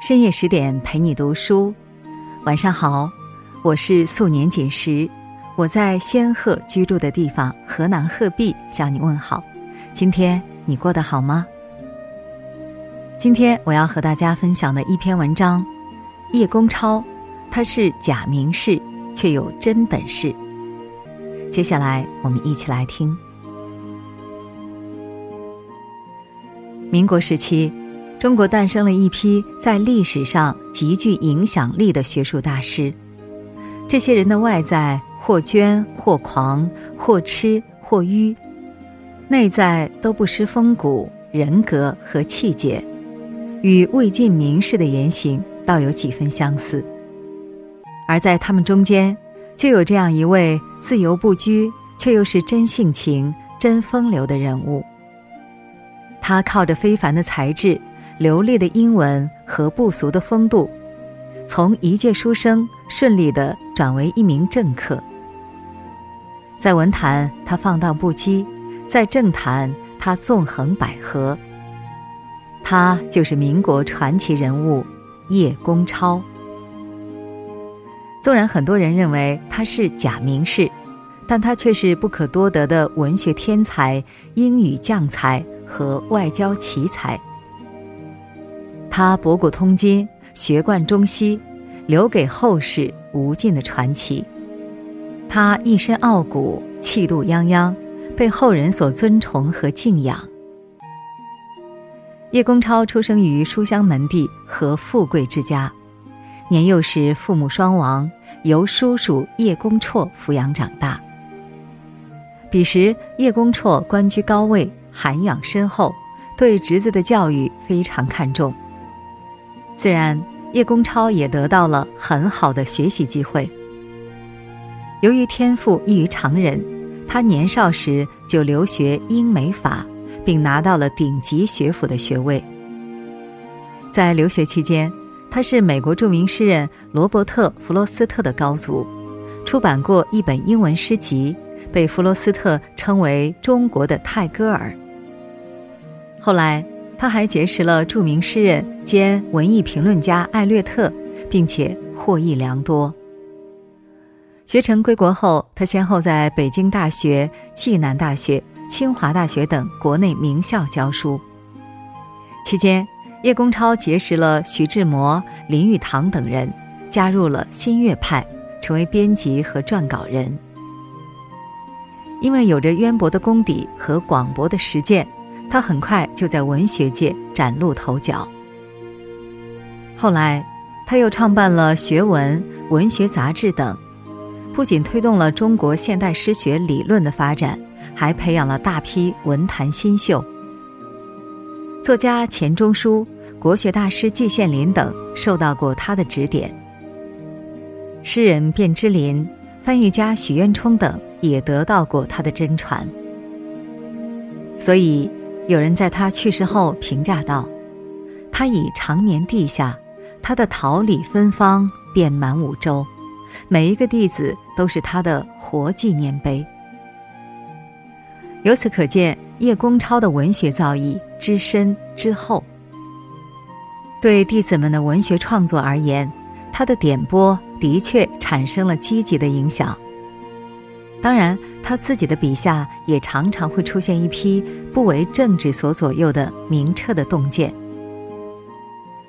深夜十点陪你读书，晚上好，我是素年锦时，我在仙鹤居住的地方河南鹤壁向你问好。今天你过得好吗？今天我要和大家分享的一篇文章，叶公超，他是假名士，却有真本事。接下来我们一起来听。民国时期。中国诞生了一批在历史上极具影响力的学术大师，这些人的外在或捐或狂或痴或愚，内在都不失风骨、人格和气节，与魏晋名士的言行倒有几分相似。而在他们中间，就有这样一位自由不拘却又是真性情、真风流的人物。他靠着非凡的才智。流利的英文和不俗的风度，从一介书生顺利的转为一名政客。在文坛，他放荡不羁；在政坛，他纵横捭阖。他就是民国传奇人物叶公超。纵然很多人认为他是假名士，但他却是不可多得的文学天才、英语将才和外交奇才。他博古通今，学贯中西，留给后世无尽的传奇。他一身傲骨，气度泱泱，被后人所尊崇和敬仰。叶公超出生于书香门第和富贵之家，年幼时父母双亡，由叔叔叶公绰抚养长大。彼时叶公绰官居高位，涵养深厚，对侄子的教育非常看重。自然，叶公超也得到了很好的学习机会。由于天赋异于常人，他年少时就留学英美法，并拿到了顶级学府的学位。在留学期间，他是美国著名诗人罗伯特·弗罗斯特的高足，出版过一本英文诗集，被弗罗斯特称为“中国的泰戈尔”。后来。他还结识了著名诗人兼文艺评论家艾略特，并且获益良多。学成归国后，他先后在北京大学、暨南大学、清华大学等国内名校教书。期间，叶公超结识了徐志摩、林语堂等人，加入了新月派，成为编辑和撰稿人。因为有着渊博的功底和广博的实践。他很快就在文学界崭露头角。后来，他又创办了学文、文学杂志等，不仅推动了中国现代诗学理论的发展，还培养了大批文坛新秀。作家钱钟书、国学大师季羡林等受到过他的指点。诗人卞之琳、翻译家许渊冲等也得到过他的真传。所以。有人在他去世后评价道：“他已长眠地下，他的桃李芬芳遍满五洲，每一个弟子都是他的活纪念碑。”由此可见，叶公超的文学造诣之深之厚。对弟子们的文学创作而言，他的点拨的确产生了积极的影响。当然，他自己的笔下也常常会出现一批不为政治所左右的明澈的洞见。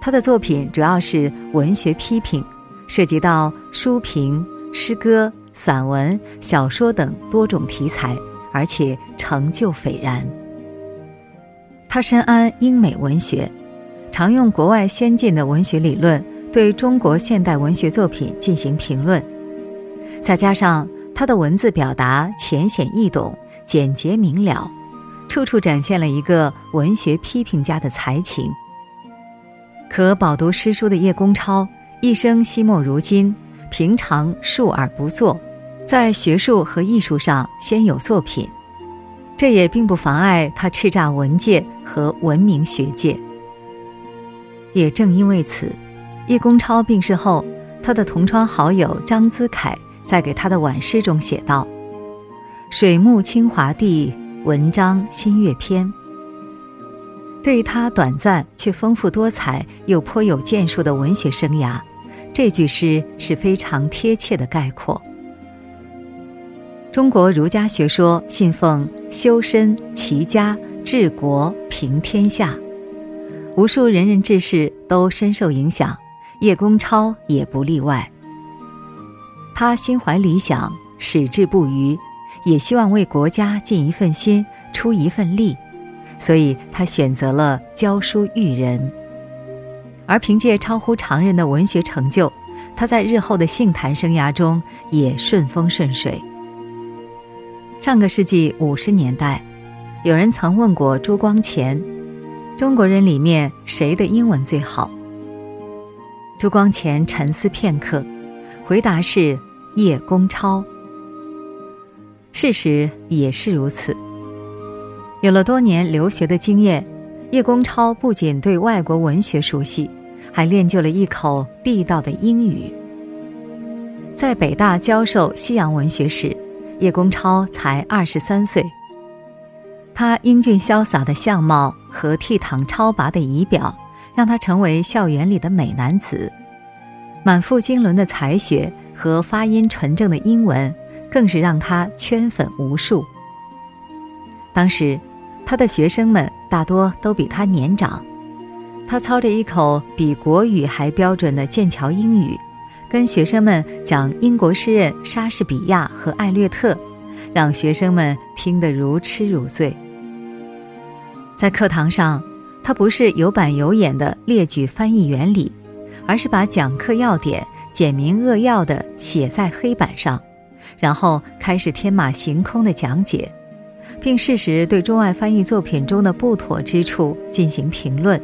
他的作品主要是文学批评，涉及到书评、诗歌、散文、小说等多种题材，而且成就斐然。他深谙英美文学，常用国外先进的文学理论对中国现代文学作品进行评论，再加上。他的文字表达浅显易懂、简洁明了，处处展现了一个文学批评家的才情。可饱读诗书的叶公超，一生惜墨如金，平常述而不作，在学术和艺术上先有作品，这也并不妨碍他叱咤文界和闻名学界。也正因为此，叶公超病逝后，他的同窗好友张资凯。在给他的晚诗中写道：“水木清华地，文章新月篇。”对他短暂却丰富多彩又颇有建树的文学生涯，这句诗是非常贴切的概括。中国儒家学说信奉修身齐家治国平天下，无数仁人志士都深受影响，叶公超也不例外。他心怀理想，矢志不渝，也希望为国家尽一份心，出一份力。所以他选择了教书育人，而凭借超乎常人的文学成就，他在日后的杏坛生涯中也顺风顺水。上个世纪五十年代，有人曾问过朱光潜：“中国人里面谁的英文最好？”朱光潜沉思片刻，回答是叶公超。事实也是如此。有了多年留学的经验，叶公超不仅对外国文学熟悉，还练就了一口地道的英语。在北大教授西洋文学时，叶公超才二十三岁。他英俊潇洒的相貌和倜傥超拔的仪表，让他成为校园里的美男子；满腹经纶的才学和发音纯正的英文，更是让他圈粉无数。当时。他的学生们大多都比他年长，他操着一口比国语还标准的剑桥英语，跟学生们讲英国诗人莎士比亚和艾略特，让学生们听得如痴如醉。在课堂上，他不是有板有眼的列举翻译原理，而是把讲课要点简明扼要地写在黑板上，然后开始天马行空的讲解。并适时对中外翻译作品中的不妥之处进行评论。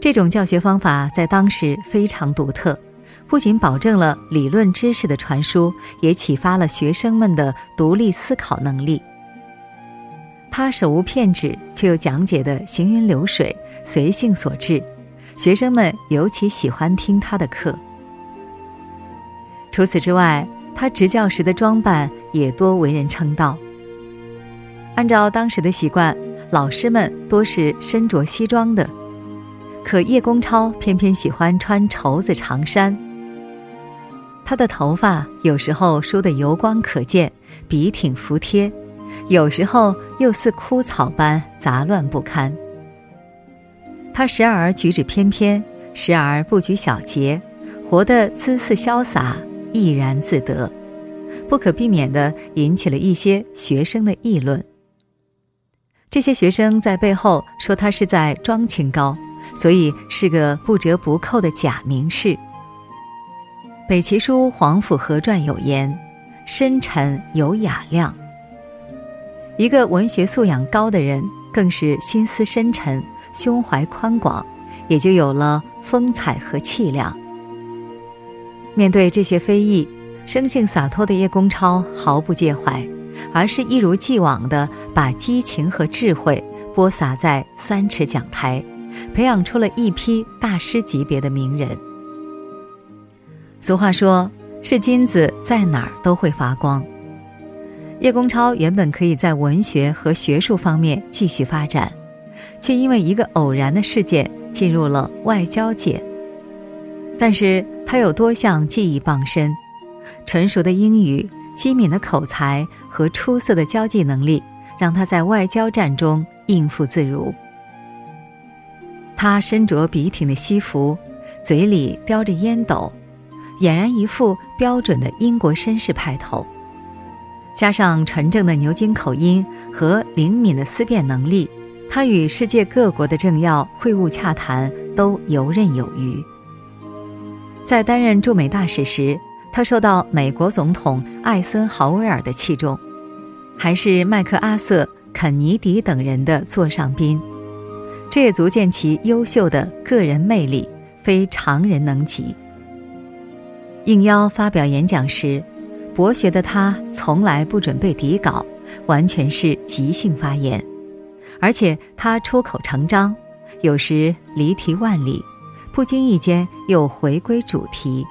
这种教学方法在当时非常独特，不仅保证了理论知识的传输，也启发了学生们的独立思考能力。他手无片纸，却又讲解的行云流水、随性所致，学生们尤其喜欢听他的课。除此之外，他执教时的装扮也多为人称道。按照当时的习惯，老师们多是身着西装的，可叶公超偏偏喜欢穿绸子长衫。他的头发有时候梳得油光可见，笔挺服帖；有时候又似枯草般杂乱不堪。他时而举止翩翩，时而不拘小节，活得姿肆潇洒，怡然自得，不可避免地引起了一些学生的议论。这些学生在背后说他是在装清高，所以是个不折不扣的假名士。北齐书《皇甫和传》有言：“深沉有雅量。”一个文学素养高的人，更是心思深沉、胸怀宽广，也就有了风采和气量。面对这些非议，生性洒脱的叶公超毫不介怀。而是一如既往地把激情和智慧播撒在三尺讲台，培养出了一批大师级别的名人。俗话说：“是金子在哪儿都会发光。”叶公超原本可以在文学和学术方面继续发展，却因为一个偶然的事件进入了外交界。但是他有多项技艺傍身，纯熟的英语。机敏的口才和出色的交际能力，让他在外交战中应付自如。他身着笔挺的西服，嘴里叼着烟斗，俨然一副标准的英国绅士派头。加上纯正的牛津口音和灵敏的思辨能力，他与世界各国的政要会晤洽谈都游刃有余。在担任驻美大使时，他受到美国总统艾森豪威尔的器重，还是麦克阿瑟、肯尼迪等人的座上宾，这也足见其优秀的个人魅力非常人能及。应邀发表演讲时，博学的他从来不准备底稿，完全是即兴发言，而且他出口成章，有时离题万里，不经意间又回归主题。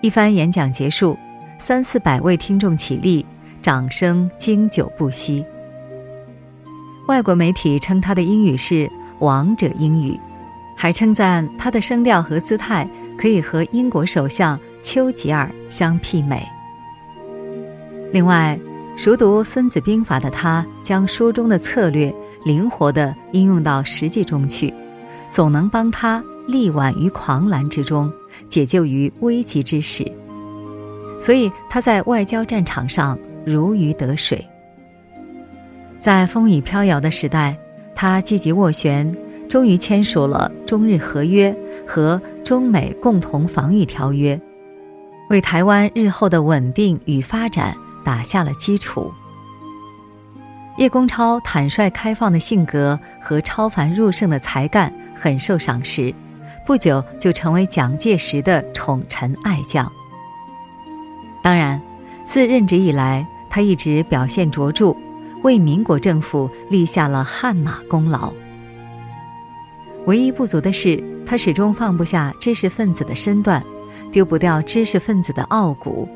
一番演讲结束，三四百位听众起立，掌声经久不息。外国媒体称他的英语是“王者英语”，还称赞他的声调和姿态可以和英国首相丘吉尔相媲美。另外，熟读《孙子兵法》的他，将书中的策略灵活地应用到实际中去，总能帮他力挽于狂澜之中，解救于危急之时。所以他在外交战场上如鱼得水。在风雨飘摇的时代，他积极斡旋，终于签署了中日合约和中美共同防御条约，为台湾日后的稳定与发展打下了基础。叶公超坦率开放的性格和超凡入圣的才干很受赏识，不久就成为蒋介石的宠臣爱将。当然，自任职以来，他一直表现卓著。为民国政府立下了汗马功劳。唯一不足的是，他始终放不下知识分子的身段，丢不掉知识分子的傲骨，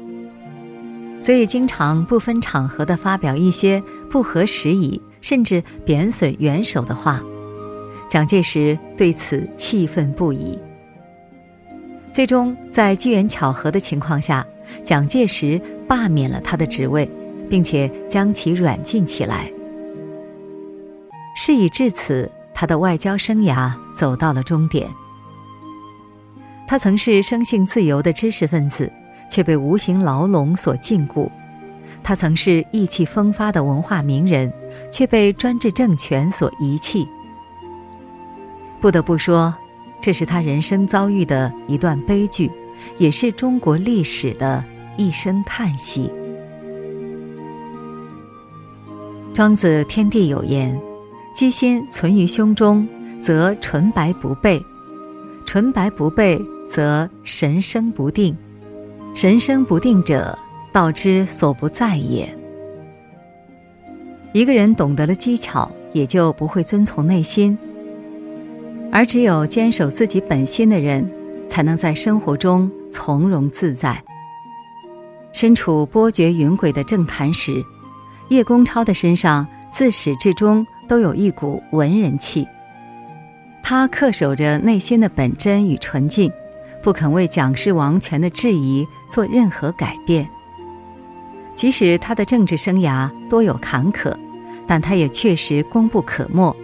所以经常不分场合地发表一些不合时宜，甚至贬损元首的话。蒋介石对此气愤不已。最终，在机缘巧合的情况下，蒋介石罢免了他的职位。并且将其软禁起来。事已至此，他的外交生涯走到了终点。他曾是生性自由的知识分子，却被无形牢笼所禁锢；他曾是意气风发的文化名人，却被专制政权所遗弃。不得不说，这是他人生遭遇的一段悲剧，也是中国历史的一声叹息。庄子《天地》有言：“机心存于胸中，则纯白不备；纯白不备，则神生不定。神生不定者，道之所不在也。”一个人懂得了技巧，也就不会遵从内心。而只有坚守自己本心的人，才能在生活中从容自在。身处波谲云诡的政坛时。叶公超的身上自始至终都有一股文人气。他恪守着内心的本真与纯净，不肯为蒋氏王权的质疑做任何改变。即使他的政治生涯多有坎坷，但他也确实功不可没，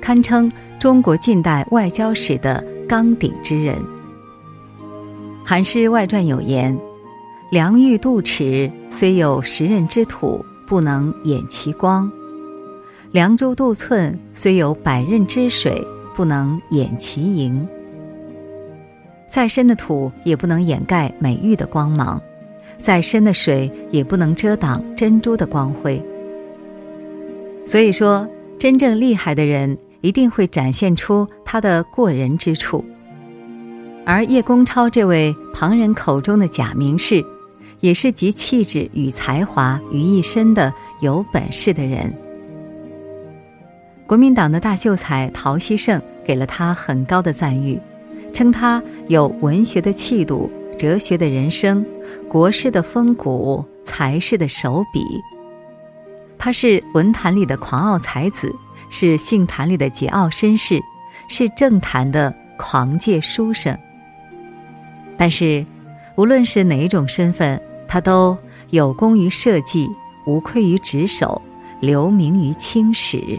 堪称中国近代外交史的纲鼎之人。《韩诗外传》有言：“梁玉度尺，虽有十仞之土。”不能掩其光，凉州度寸虽有百仞之水，不能掩其盈。再深的土也不能掩盖美玉的光芒，再深的水也不能遮挡珍珠的光辉。所以说，真正厉害的人一定会展现出他的过人之处，而叶公超这位旁人口中的假名士。也是集气质与才华于一身的有本事的人。国民党的大秀才陶希圣给了他很高的赞誉，称他有文学的气度、哲学的人生、国士的风骨、才士的手笔。他是文坛里的狂傲才子，是性坛里的桀骜绅士，是政坛的狂介书生。但是，无论是哪一种身份。他都有功于社稷，无愧于职守，留名于青史。